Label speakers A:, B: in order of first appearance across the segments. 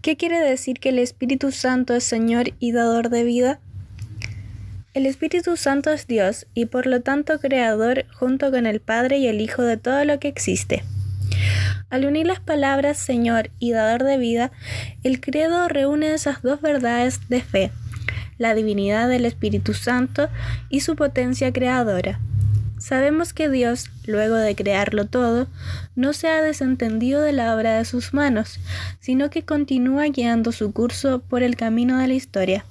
A: ¿Qué quiere decir que el Espíritu Santo es Señor y dador de vida? El Espíritu Santo es Dios y por lo tanto creador junto con el Padre y el Hijo de todo lo que existe. Al unir las palabras Señor y dador de vida, el credo reúne esas dos verdades de fe, la divinidad del Espíritu Santo y su potencia creadora. Sabemos que Dios, luego de crearlo todo, no se ha desentendido de la obra de sus manos, sino que continúa guiando su curso por el camino de la historia.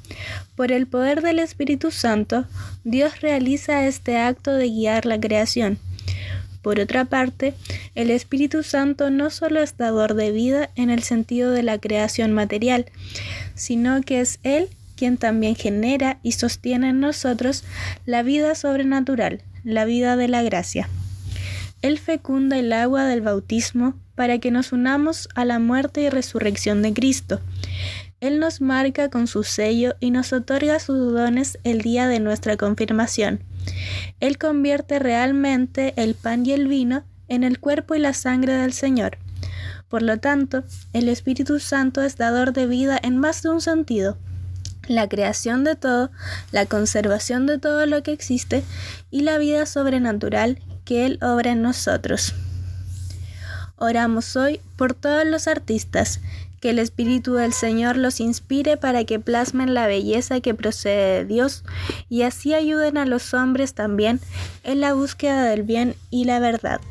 A: Por el poder del Espíritu Santo, Dios realiza este acto de guiar la creación. Por otra parte, el Espíritu Santo no solo es dador de vida en el sentido de la creación material, sino que es Él quien también genera y sostiene en nosotros la vida sobrenatural, la vida de la gracia. Él fecunda el agua del bautismo para que nos unamos a la muerte y resurrección de Cristo. Él nos marca con su sello y nos otorga sus dones el día de nuestra confirmación. Él convierte realmente el pan y el vino en el cuerpo y la sangre del Señor. Por lo tanto, el Espíritu Santo es dador de vida en más de un sentido la creación de todo, la conservación de todo lo que existe y la vida sobrenatural que Él obra en nosotros. Oramos hoy por todos los artistas, que el Espíritu del Señor los inspire para que plasmen la belleza que procede de Dios y así ayuden a los hombres también en la búsqueda del bien y la verdad.